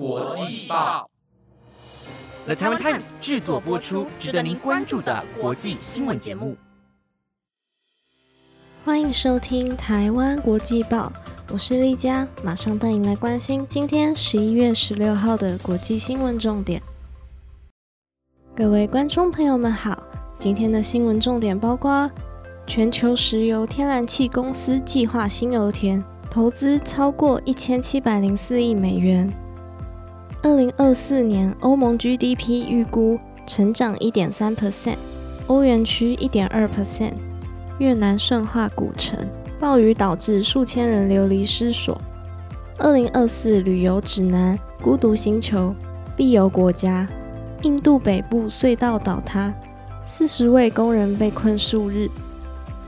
国际报，The Taiwan Times 制作播出，值得您关注的国际新闻节目。欢迎收听《台湾国际报》，我是丽佳，马上带您来关心今天十一月十六号的国际新闻重点。各位观众朋友们好，今天的新闻重点包括：全球石油天然气公司计划新油田。投资超过一千七百零四亿美元。二零二四年欧盟 GDP 预估成长一点三 percent，欧元区一点二 percent。越南顺化古城暴雨导致数千人流离失所。二零二四旅游指南：孤独星球，必游国家。印度北部隧道倒塌，四十位工人被困数日。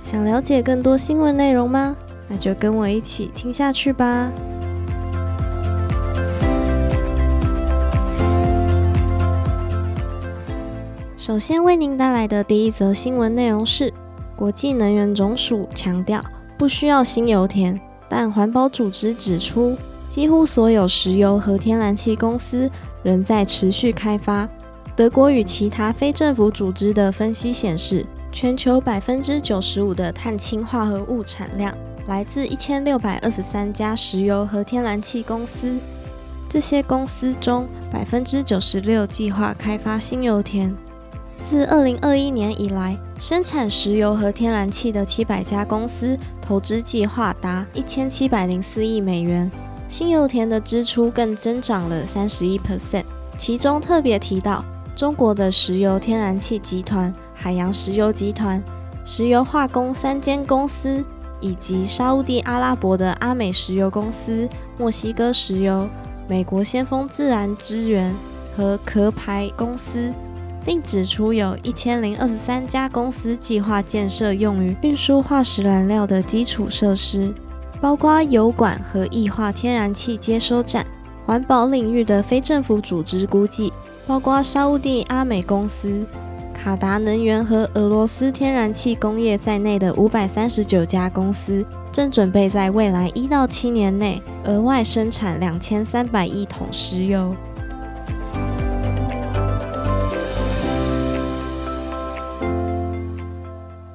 想了解更多新闻内容吗？那就跟我一起听下去吧。首先为您带来的第一则新闻内容是：国际能源总署强调不需要新油田，但环保组织指出，几乎所有石油和天然气公司仍在持续开发。德国与其他非政府组织的分析显示，全球百分之九十五的碳氢化合物产量。来自一千六百二十三家石油和天然气公司，这些公司中百分之九十六计划开发新油田。自二零二一年以来，生产石油和天然气的七百家公司投资计划达一千七百零四亿美元，新油田的支出更增长了三十一 percent。其中特别提到中国的石油天然气集团海洋石油集团、石油化工三间公司。以及沙地阿拉伯的阿美石油公司、墨西哥石油、美国先锋自然资源和壳牌公司，并指出有一千零二十三家公司计划建设用于运输化石燃料的基础设施，包括油管和液化天然气接收站。环保领域的非政府组织估计，包括沙地阿美公司。卡达能源和俄罗斯天然气工业在内的五百三十九家公司，正准备在未来一到七年内额外生产两千三百亿桶石油。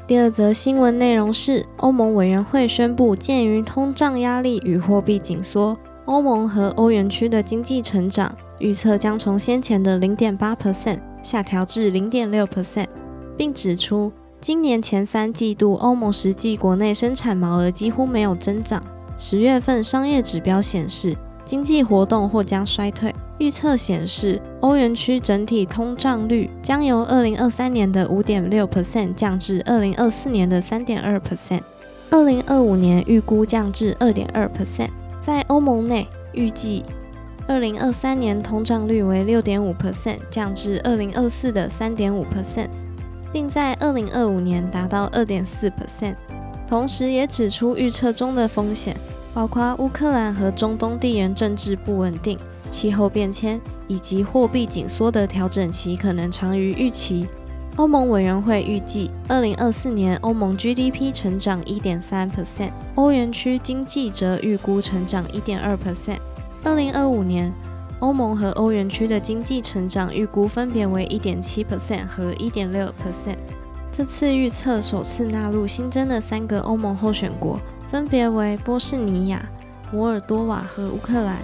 第二则新闻内容是：欧盟委员会宣布，鉴于通胀压力与货币紧缩，欧盟和欧元区的经济成长预测将从先前的零点八 percent。下调至零点六 percent，并指出今年前三季度欧盟实际国内生产毛额几乎没有增长。十月份商业指标显示经济活动或将衰退。预测显示欧元区整体通胀率将由二零二三年的五点六 percent 降至二零二四年的三点二 percent，二零二五年预估降至二点二 percent。在欧盟内，预计。二零二三年通胀率为六点五 percent，降至二零二四的三点五 percent，并在二零二五年达到二点四 percent。同时，也指出预测中的风险包括乌克兰和中东地缘政治不稳定、气候变迁以及货币紧缩的调整期可能长于预期。欧盟委员会预计，二零二四年欧盟 GDP 成长一点三 percent，欧元区经济则预估成长一点二 percent。二零二五年，欧盟和欧元区的经济成长预估分别为一点七 percent 和一点六 percent。这次预测首次纳入新增的三个欧盟候选国，分别为波士尼亚、摩尔多瓦和乌克兰。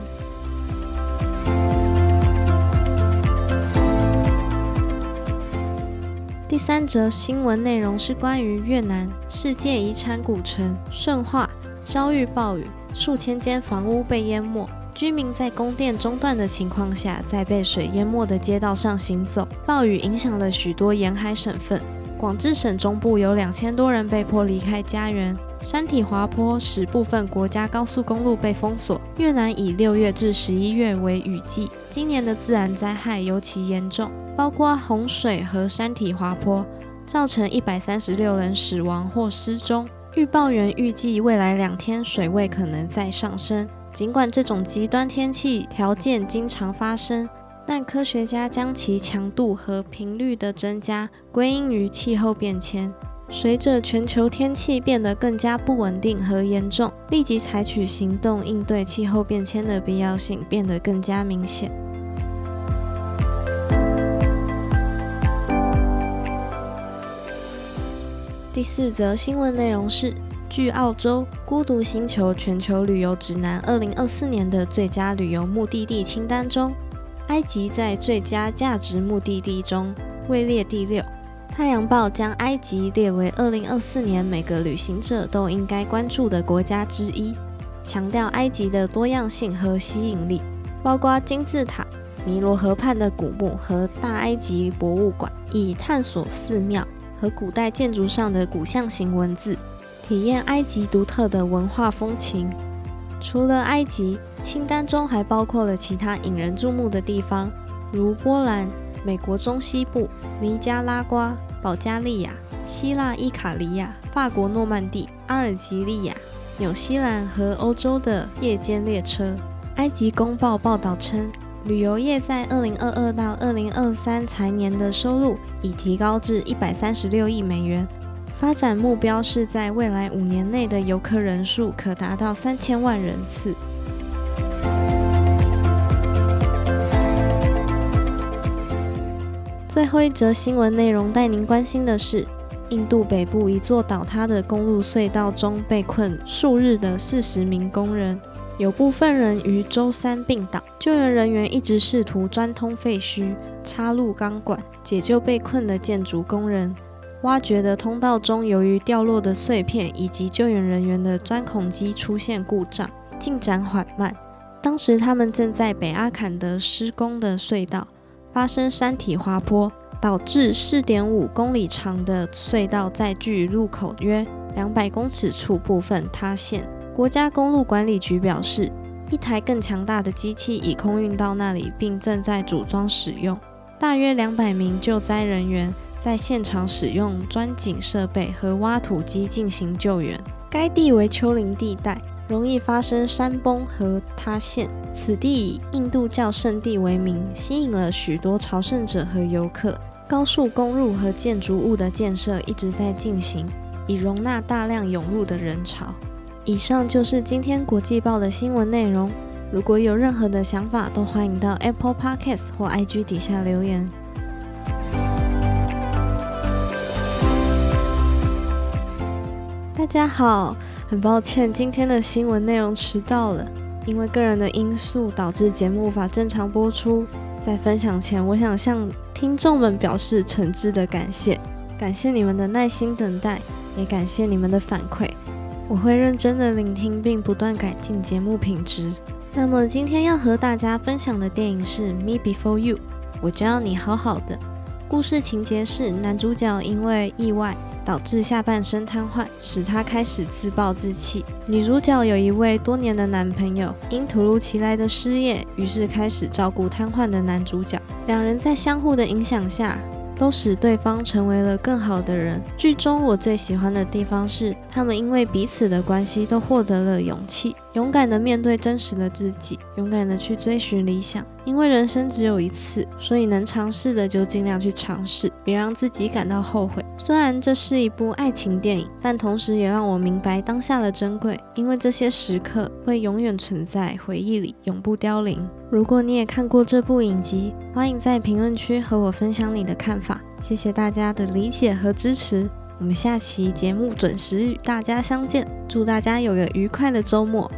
第三则新闻内容是关于越南世界遗产古城顺化遭遇暴雨，数千间房屋被淹没。居民在供电中断的情况下，在被水淹没的街道上行走。暴雨影响了许多沿海省份，广治省中部有两千多人被迫离开家园。山体滑坡使部分国家高速公路被封锁。越南以六月至十一月为雨季，今年的自然灾害尤其严重，包括洪水和山体滑坡，造成一百三十六人死亡或失踪。预报员预计未来两天水位可能再上升。尽管这种极端天气条件经常发生，但科学家将其强度和频率的增加归因于气候变迁。随着全球天气变得更加不稳定和严重，立即采取行动应对气候变迁的必要性变得更加明显。第四则新闻内容是：据澳洲《孤独星球全球旅游指南》二零二四年的最佳旅游目的地清单中，埃及在最佳价值目的地中位列第六。太阳报将埃及列为二零二四年每个旅行者都应该关注的国家之一，强调埃及的多样性和吸引力，包括金字塔、尼罗河畔的古墓和大埃及博物馆，以探索寺庙。和古代建筑上的古象形文字，体验埃及独特的文化风情。除了埃及，清单中还包括了其他引人注目的地方，如波兰、美国中西部、尼加拉瓜、保加利亚、希腊伊卡利亚、法国诺曼底、阿尔及利亚、纽西兰和欧洲的夜间列车。埃及公报报道称。旅游业在二零二二到二零二三财年的收入已提高至一百三十六亿美元，发展目标是在未来五年内的游客人数可达到三千万人次。最后一则新闻内容带您关心的是，印度北部一座倒塌的公路隧道中被困数日的四十名工人。有部分人于周三病倒，救援人员一直试图钻通废墟、插入钢管，解救被困的建筑工人。挖掘的通道中，由于掉落的碎片以及救援人员的钻孔机出现故障，进展缓慢。当时他们正在北阿坎德施工的隧道发生山体滑坡，导致4.5公里长的隧道在距入口约200公尺处部分塌陷。国家公路管理局表示，一台更强大的机器已空运到那里，并正在组装使用。大约两百名救灾人员在现场使用钻井设备和挖土机进行救援。该地为丘陵地带，容易发生山崩和塌陷。此地以印度教圣地为名，吸引了许多朝圣者和游客。高速公路和建筑物的建设一直在进行，以容纳大量涌入的人潮。以上就是今天国际报的新闻内容。如果有任何的想法，都欢迎到 Apple Podcast 或 IG 底下留言。大家好，很抱歉今天的新闻内容迟到了，因为个人的因素导致节目无法正常播出。在分享前，我想向听众们表示诚挚的感谢，感谢你们的耐心等待，也感谢你们的反馈。我会认真的聆听，并不断改进节目品质。那么今天要和大家分享的电影是《Me Before You》，我就要你好好的。故事情节是男主角因为意外导致下半身瘫痪，使她开始自暴自弃。女主角有一位多年的男朋友，因突如其来的失业，于是开始照顾瘫痪的男主角。两人在相互的影响下。都使对方成为了更好的人。剧中我最喜欢的地方是，他们因为彼此的关系都获得了勇气，勇敢的面对真实的自己，勇敢的去追寻理想。因为人生只有一次，所以能尝试的就尽量去尝试，别让自己感到后悔。虽然这是一部爱情电影，但同时也让我明白当下的珍贵，因为这些时刻会永远存在回忆里，永不凋零。如果你也看过这部影集，欢迎在评论区和我分享你的看法。谢谢大家的理解和支持，我们下期节目准时与大家相见。祝大家有个愉快的周末。